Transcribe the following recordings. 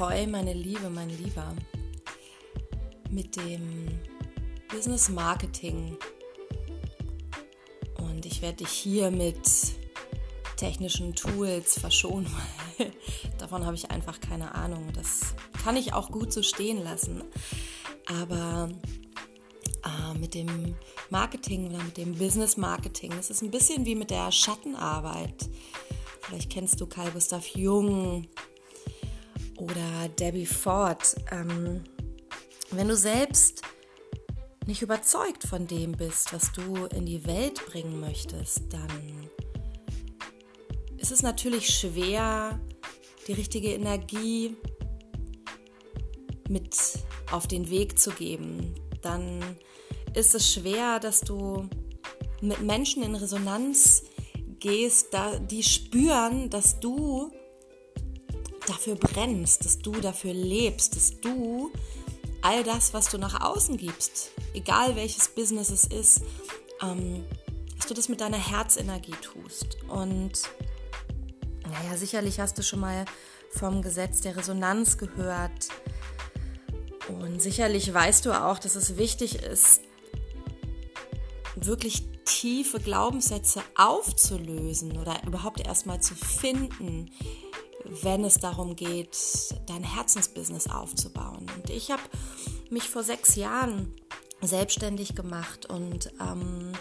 Ahoi, meine Liebe, mein Lieber. Mit dem Business Marketing. Und ich werde dich hier mit technischen Tools verschonen, weil davon habe ich einfach keine Ahnung. Das kann ich auch gut so stehen lassen. Aber äh, mit dem Marketing oder mit dem Business Marketing, das ist ein bisschen wie mit der Schattenarbeit. Vielleicht kennst du Carl Gustav Jung oder Debbie Ford. Ähm, wenn du selbst nicht überzeugt von dem bist, was du in die Welt bringen möchtest, dann ist es natürlich schwer, die richtige Energie mit auf den Weg zu geben. Dann ist es schwer, dass du mit Menschen in Resonanz gehst, da, die spüren, dass du dafür brennst, dass du dafür lebst, dass du all das, was du nach außen gibst, egal welches Business es ist, ähm, dass du das mit deiner Herzenergie tust. Und naja, sicherlich hast du schon mal vom Gesetz der Resonanz gehört. Und sicherlich weißt du auch, dass es wichtig ist, wirklich tiefe Glaubenssätze aufzulösen oder überhaupt erstmal zu finden, wenn es darum geht, dein Herzensbusiness aufzubauen. Und ich habe mich vor sechs Jahren selbstständig gemacht und ähm,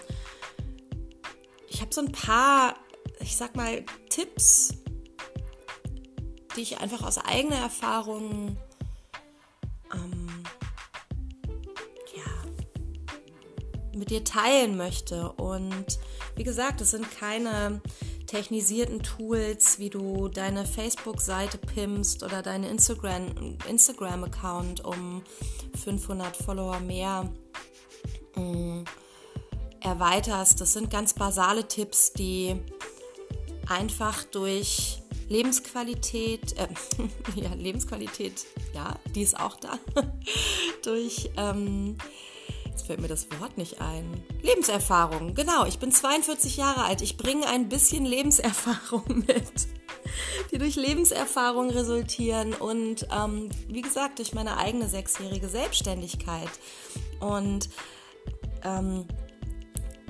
ich habe so ein paar, ich sag mal, Tipps, die ich einfach aus eigener Erfahrung ähm, ja, mit dir teilen möchte. Und wie gesagt, es sind keine technisierten Tools, wie du deine Facebook-Seite pimpst oder deinen Instagram-Account Instagram um 500 Follower mehr äh, erweiterst. Das sind ganz basale Tipps, die einfach durch Lebensqualität, äh, ja, Lebensqualität, ja, die ist auch da, durch ähm, Jetzt fällt mir das Wort nicht ein. Lebenserfahrung, genau. Ich bin 42 Jahre alt. Ich bringe ein bisschen Lebenserfahrung mit, die durch Lebenserfahrung resultieren und ähm, wie gesagt durch meine eigene sechsjährige Selbstständigkeit. Und ähm,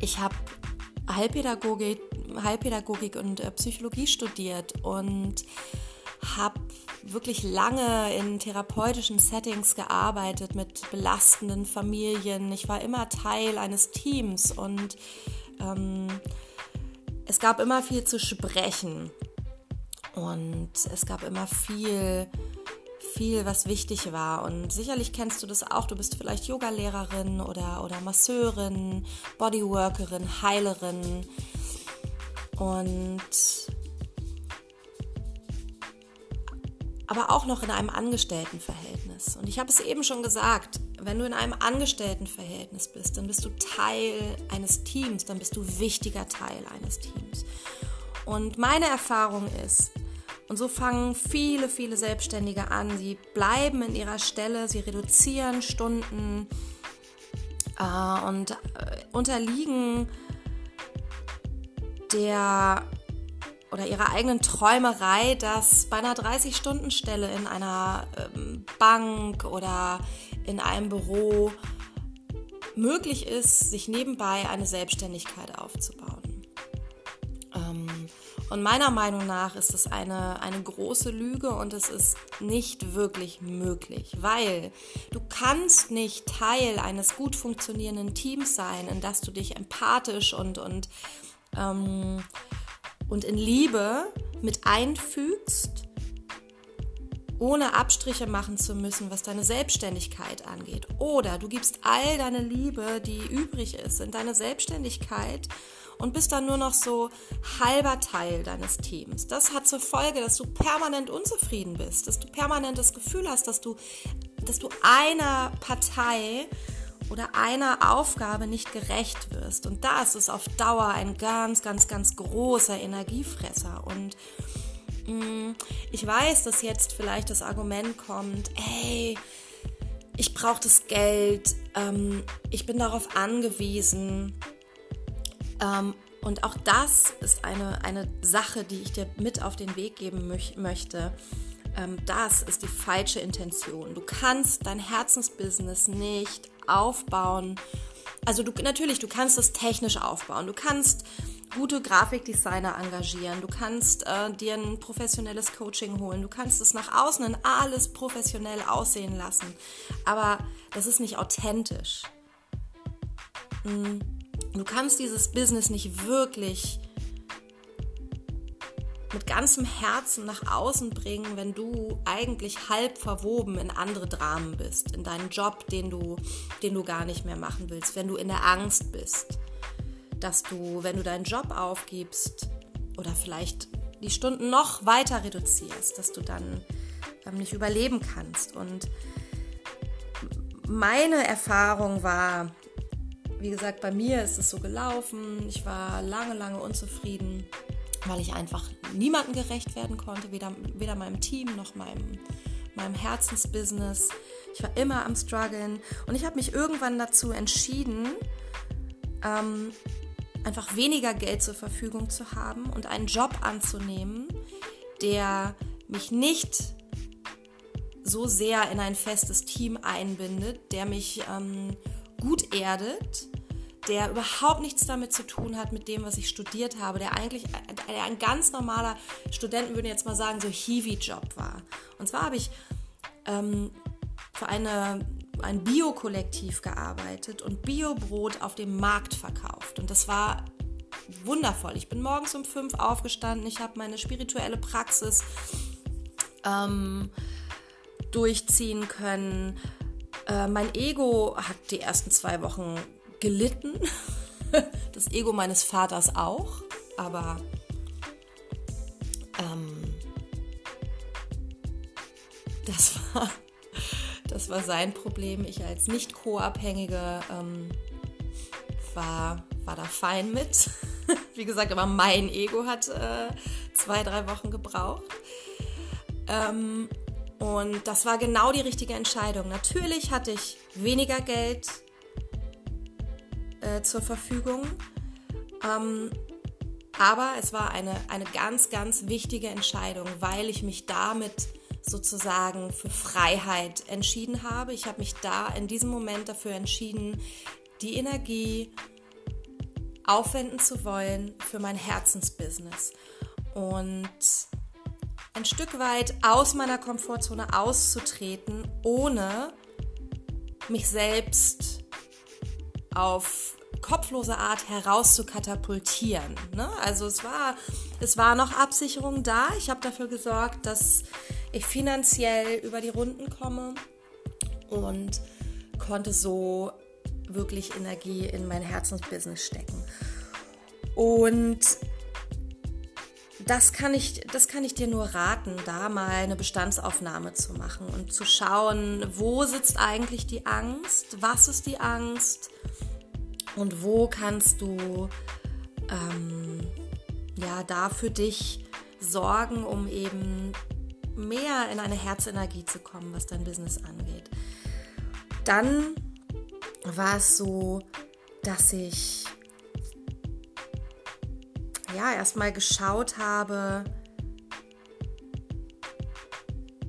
ich habe Heilpädagogik, Heilpädagogik und äh, Psychologie studiert und habe wirklich lange in therapeutischen Settings gearbeitet mit belastenden Familien. Ich war immer Teil eines Teams und ähm, es gab immer viel zu sprechen und es gab immer viel, viel, was wichtig war. Und sicherlich kennst du das auch. Du bist vielleicht Yogalehrerin oder, oder Masseurin, Bodyworkerin, Heilerin. Und aber auch noch in einem Angestelltenverhältnis. Und ich habe es eben schon gesagt, wenn du in einem Angestelltenverhältnis bist, dann bist du Teil eines Teams, dann bist du wichtiger Teil eines Teams. Und meine Erfahrung ist, und so fangen viele, viele Selbstständige an, sie bleiben in ihrer Stelle, sie reduzieren Stunden äh, und äh, unterliegen der oder ihrer eigenen Träumerei, dass bei einer 30-Stunden-Stelle in einer ähm, Bank oder in einem Büro möglich ist, sich nebenbei eine Selbstständigkeit aufzubauen. Ähm, und meiner Meinung nach ist es eine, eine große Lüge und es ist nicht wirklich möglich, weil du kannst nicht Teil eines gut funktionierenden Teams sein, in das du dich empathisch und, und ähm, und in Liebe mit einfügst, ohne Abstriche machen zu müssen, was deine Selbstständigkeit angeht. Oder du gibst all deine Liebe, die übrig ist, in deine Selbstständigkeit und bist dann nur noch so halber Teil deines Teams. Das hat zur Folge, dass du permanent unzufrieden bist, dass du permanent das Gefühl hast, dass du, dass du einer Partei oder einer Aufgabe nicht gerecht wirst. Und da ist auf Dauer ein ganz, ganz, ganz großer Energiefresser. Und mm, ich weiß, dass jetzt vielleicht das Argument kommt, ey, ich brauche das Geld, ähm, ich bin darauf angewiesen. Ähm, und auch das ist eine, eine Sache, die ich dir mit auf den Weg geben möch möchte. Ähm, das ist die falsche Intention. Du kannst dein Herzensbusiness nicht aufbauen. Also du natürlich, du kannst es technisch aufbauen. Du kannst gute Grafikdesigner engagieren. Du kannst äh, dir ein professionelles Coaching holen. Du kannst es nach außen in alles professionell aussehen lassen. Aber das ist nicht authentisch. Hm. Du kannst dieses Business nicht wirklich mit ganzem Herzen nach außen bringen, wenn du eigentlich halb verwoben in andere Dramen bist, in deinen Job, den du, den du gar nicht mehr machen willst, wenn du in der Angst bist, dass du, wenn du deinen Job aufgibst oder vielleicht die Stunden noch weiter reduzierst, dass du dann nicht überleben kannst. Und meine Erfahrung war, wie gesagt, bei mir ist es so gelaufen. Ich war lange, lange unzufrieden weil ich einfach niemandem gerecht werden konnte, weder, weder meinem Team noch meinem, meinem Herzensbusiness. Ich war immer am struggeln und ich habe mich irgendwann dazu entschieden, ähm, einfach weniger Geld zur Verfügung zu haben und einen Job anzunehmen, der mich nicht so sehr in ein festes Team einbindet, der mich ähm, gut erdet der überhaupt nichts damit zu tun hat mit dem, was ich studiert habe, der eigentlich der ein ganz normaler, Studenten würden jetzt mal sagen, so Hiwi-Job war. Und zwar habe ich ähm, für eine, ein Bio-Kollektiv gearbeitet und Biobrot auf dem Markt verkauft. Und das war wundervoll. Ich bin morgens um fünf aufgestanden, ich habe meine spirituelle Praxis ähm, durchziehen können. Äh, mein Ego hat die ersten zwei Wochen gelitten. Das Ego meines Vaters auch, aber ähm, das, war, das war sein Problem. Ich als nicht co-abhängige ähm, war, war da fein mit. Wie gesagt, aber mein Ego hat äh, zwei, drei Wochen gebraucht. Ähm, und das war genau die richtige Entscheidung. Natürlich hatte ich weniger Geld, äh, zur Verfügung. Ähm, aber es war eine, eine ganz, ganz wichtige Entscheidung, weil ich mich damit sozusagen für Freiheit entschieden habe. Ich habe mich da in diesem Moment dafür entschieden, die Energie aufwenden zu wollen für mein Herzensbusiness. Und ein Stück weit aus meiner Komfortzone auszutreten, ohne mich selbst auf kopflose Art herauszukatapultieren. Ne? Also es war, es war noch Absicherung da. Ich habe dafür gesorgt, dass ich finanziell über die Runden komme und konnte so wirklich Energie in mein Herzensbusiness stecken. Und das kann ich, das kann ich dir nur raten, da mal eine Bestandsaufnahme zu machen und zu schauen, wo sitzt eigentlich die Angst, was ist die Angst, und wo kannst du ähm, ja da für dich sorgen, um eben mehr in eine Herzenergie zu kommen, was dein Business angeht. Dann war es so, dass ich ja erstmal geschaut habe,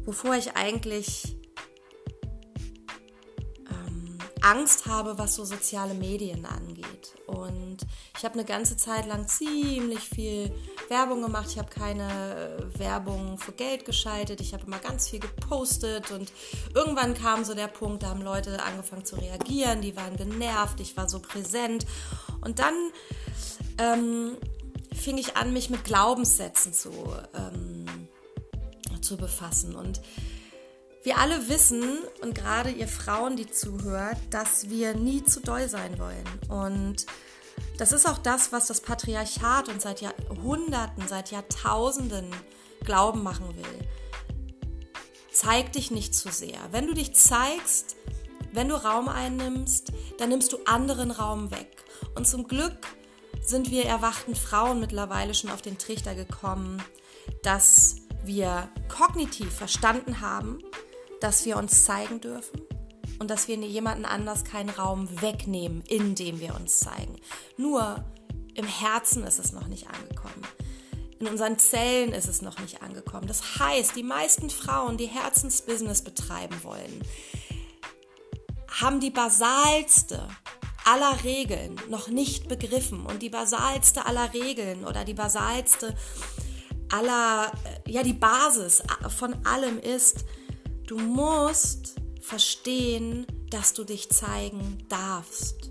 wovor ich eigentlich Angst habe, was so soziale Medien angeht. Und ich habe eine ganze Zeit lang ziemlich viel Werbung gemacht. Ich habe keine äh, Werbung für Geld geschaltet. Ich habe immer ganz viel gepostet. Und irgendwann kam so der Punkt, da haben Leute angefangen zu reagieren. Die waren genervt. Ich war so präsent. Und dann ähm, fing ich an, mich mit Glaubenssätzen zu, ähm, zu befassen. Und wir alle wissen, und gerade ihr Frauen, die zuhört, dass wir nie zu doll sein wollen. Und das ist auch das, was das Patriarchat uns seit Jahrhunderten, seit Jahrtausenden glauben machen will. Zeig dich nicht zu sehr. Wenn du dich zeigst, wenn du Raum einnimmst, dann nimmst du anderen Raum weg. Und zum Glück sind wir erwachten Frauen mittlerweile schon auf den Trichter gekommen, dass wir kognitiv verstanden haben, dass wir uns zeigen dürfen und dass wir jemanden anders keinen Raum wegnehmen, in dem wir uns zeigen. Nur im Herzen ist es noch nicht angekommen. In unseren Zellen ist es noch nicht angekommen. Das heißt, die meisten Frauen, die Herzensbusiness betreiben wollen, haben die basalste aller Regeln noch nicht begriffen. Und die basalste aller Regeln oder die basalste aller, äh, ja, die Basis von allem ist, du musst verstehen, dass du dich zeigen darfst.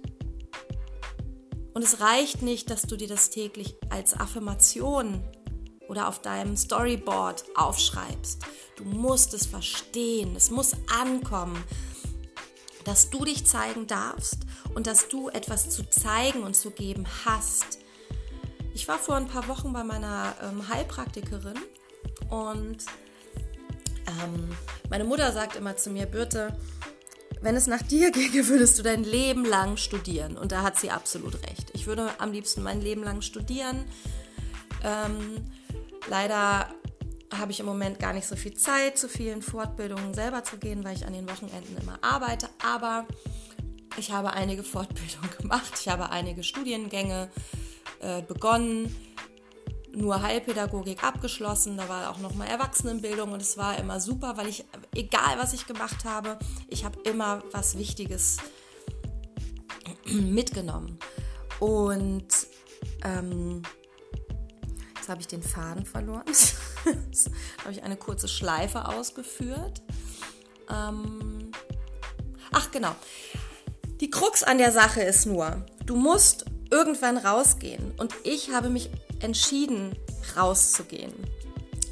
Und es reicht nicht, dass du dir das täglich als Affirmation oder auf deinem Storyboard aufschreibst. Du musst es verstehen, es muss ankommen, dass du dich zeigen darfst und dass du etwas zu zeigen und zu geben hast. Ich war vor ein paar Wochen bei meiner ähm, Heilpraktikerin und ähm, meine Mutter sagt immer zu mir, Birte, wenn es nach dir ginge, würdest du dein Leben lang studieren. Und da hat sie absolut recht. Ich würde am liebsten mein Leben lang studieren. Ähm, leider habe ich im Moment gar nicht so viel Zeit, zu vielen Fortbildungen selber zu gehen, weil ich an den Wochenenden immer arbeite. Aber ich habe einige Fortbildungen gemacht, ich habe einige Studiengänge äh, begonnen, nur Heilpädagogik abgeschlossen, da war auch nochmal Erwachsenenbildung und es war immer super, weil ich, egal was ich gemacht habe, ich habe immer was Wichtiges mitgenommen. Und ähm, Jetzt habe ich den Faden verloren. Jetzt habe ich eine kurze Schleife ausgeführt. Ähm Ach genau. Die Krux an der Sache ist nur, du musst irgendwann rausgehen. Und ich habe mich entschieden, rauszugehen.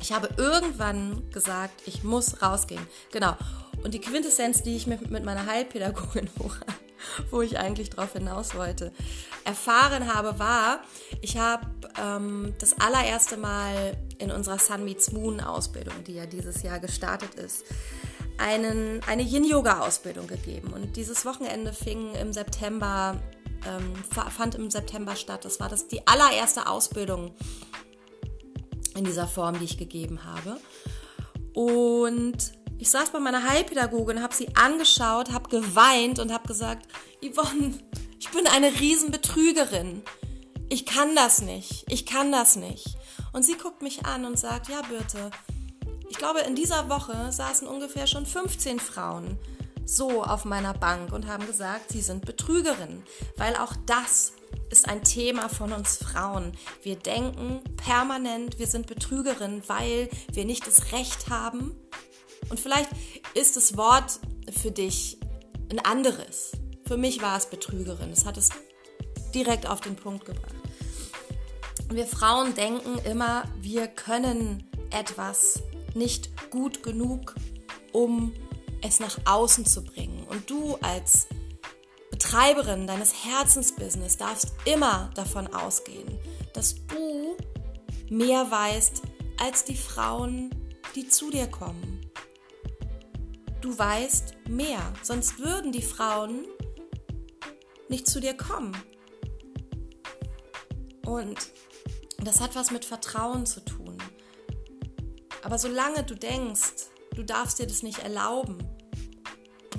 Ich habe irgendwann gesagt, ich muss rausgehen. Genau. Und die Quintessenz, die ich mit, mit meiner Heilpädagogin wo ich eigentlich drauf hinaus wollte, erfahren habe, war, ich habe ähm, das allererste Mal in unserer Sun Meets Moon Ausbildung, die ja dieses Jahr gestartet ist, einen, eine Yin-Yoga-Ausbildung gegeben. Und dieses Wochenende fing im September, ähm, fand im September statt. Das war das, die allererste Ausbildung in dieser Form, die ich gegeben habe. Und ich saß bei meiner Heilpädagogin, habe sie angeschaut, habe geweint und habe gesagt, Yvonne, ich bin eine Riesenbetrügerin. Ich kann das nicht. Ich kann das nicht. Und sie guckt mich an und sagt, ja, Birte, ich glaube, in dieser Woche saßen ungefähr schon 15 Frauen so auf meiner Bank und haben gesagt, sie sind Betrügerinnen. Weil auch das ist ein Thema von uns Frauen. Wir denken permanent, wir sind Betrügerinnen, weil wir nicht das Recht haben, und vielleicht ist das Wort für dich ein anderes. Für mich war es Betrügerin. Es hat es direkt auf den Punkt gebracht. Wir Frauen denken immer, wir können etwas nicht gut genug, um es nach außen zu bringen. Und du als Betreiberin deines Herzensbusiness darfst immer davon ausgehen, dass du mehr weißt als die Frauen, die zu dir kommen du weißt mehr. Sonst würden die Frauen nicht zu dir kommen. Und das hat was mit Vertrauen zu tun. Aber solange du denkst, du darfst dir das nicht erlauben,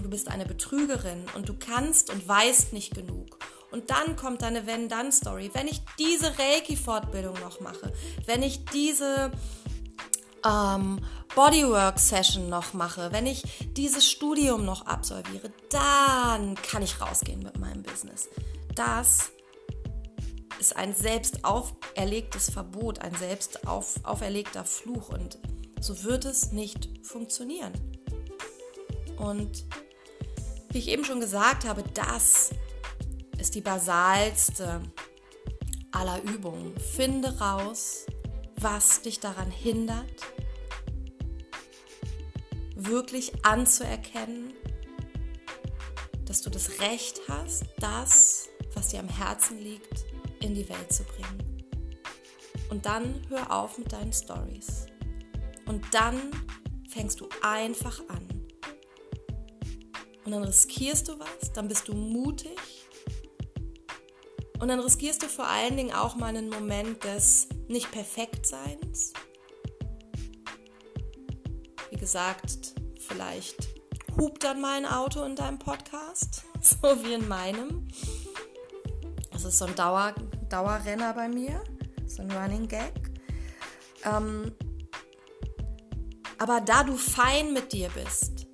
du bist eine Betrügerin und du kannst und weißt nicht genug. Und dann kommt deine Wenn-Dann-Story. Wenn ich diese Reiki-Fortbildung noch mache, wenn ich diese ähm, Bodywork-Session noch mache, wenn ich dieses Studium noch absolviere, dann kann ich rausgehen mit meinem Business. Das ist ein selbst auferlegtes Verbot, ein selbst auf, auferlegter Fluch und so wird es nicht funktionieren. Und wie ich eben schon gesagt habe, das ist die basalste aller Übungen. Finde raus, was dich daran hindert, wirklich anzuerkennen, dass du das Recht hast, das, was dir am Herzen liegt, in die Welt zu bringen. Und dann hör auf mit deinen Stories. Und dann fängst du einfach an. Und dann riskierst du was, dann bist du mutig. Und dann riskierst du vor allen Dingen auch mal einen Moment des Nicht-Perfekt-Seins wie gesagt, vielleicht hupt dann mal ein Auto in deinem Podcast, so wie in meinem. Das ist so ein Dauer, Dauerrenner bei mir, so ein Running Gag. Ähm, aber da du fein mit dir bist,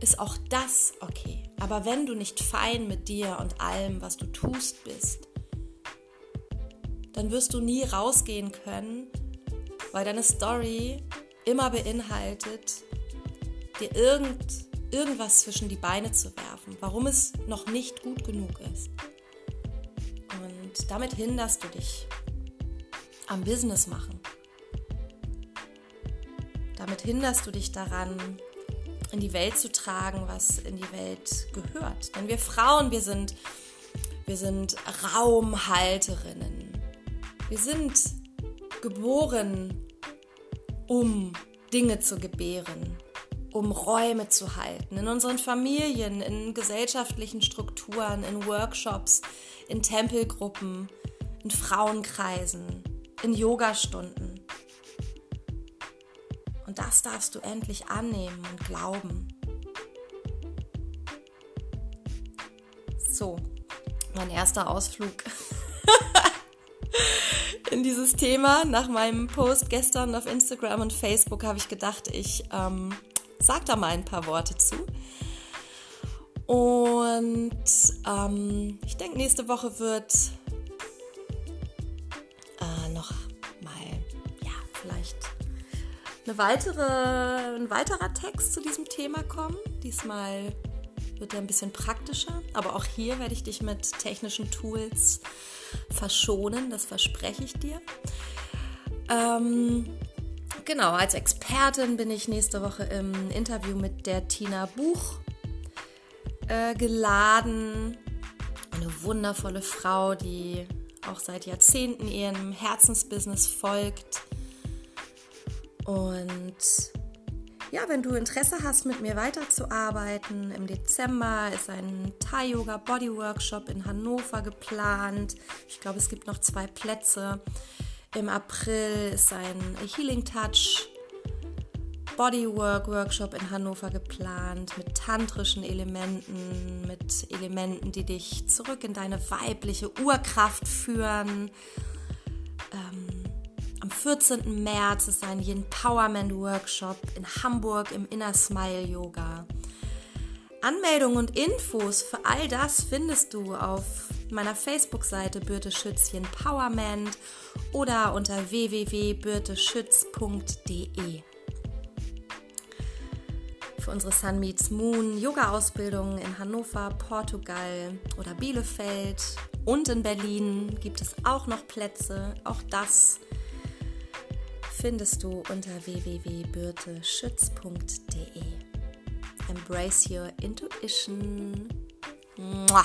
ist auch das okay. Aber wenn du nicht fein mit dir und allem, was du tust, bist, dann wirst du nie rausgehen können, weil deine Story immer beinhaltet, dir irgend, irgendwas zwischen die Beine zu werfen, warum es noch nicht gut genug ist. Und damit hinderst du dich am Business machen. Damit hinderst du dich daran, in die Welt zu tragen, was in die Welt gehört. Denn wir Frauen, wir sind, wir sind Raumhalterinnen. Wir sind geboren, um Dinge zu gebären, um Räume zu halten. In unseren Familien, in gesellschaftlichen Strukturen, in Workshops, in Tempelgruppen, in Frauenkreisen, in Yogastunden. Das darfst du endlich annehmen und glauben. So, mein erster Ausflug in dieses Thema. Nach meinem Post gestern auf Instagram und Facebook habe ich gedacht, ich ähm, sage da mal ein paar Worte zu. Und ähm, ich denke, nächste Woche wird äh, noch mal, ja, vielleicht eine weitere, ein weiterer Text zu diesem Thema kommen. Diesmal wird er ein bisschen praktischer, aber auch hier werde ich dich mit technischen Tools verschonen, das verspreche ich dir. Ähm, genau, als Expertin bin ich nächste Woche im Interview mit der Tina Buch äh, geladen. Eine wundervolle Frau, die auch seit Jahrzehnten ihrem Herzensbusiness folgt. Und ja, wenn du Interesse hast, mit mir weiterzuarbeiten, im Dezember ist ein Thai-Yoga Body Workshop in Hannover geplant. Ich glaube, es gibt noch zwei Plätze. Im April ist ein Healing Touch Bodywork Workshop in Hannover geplant mit tantrischen Elementen, mit Elementen, die dich zurück in deine weibliche Urkraft führen. Ähm, am 14. März ist ein Empowerment Workshop in Hamburg im Inner Smile Yoga. Anmeldungen und Infos für all das findest du auf meiner Facebook-Seite Birte Schütz Empowerment oder unter www.birteschütz.de für unsere Sun Meets Moon Yoga-Ausbildung in Hannover, Portugal oder Bielefeld und in Berlin gibt es auch noch Plätze. Auch das findest du unter www.birteschütz.de. Embrace your intuition. Mua.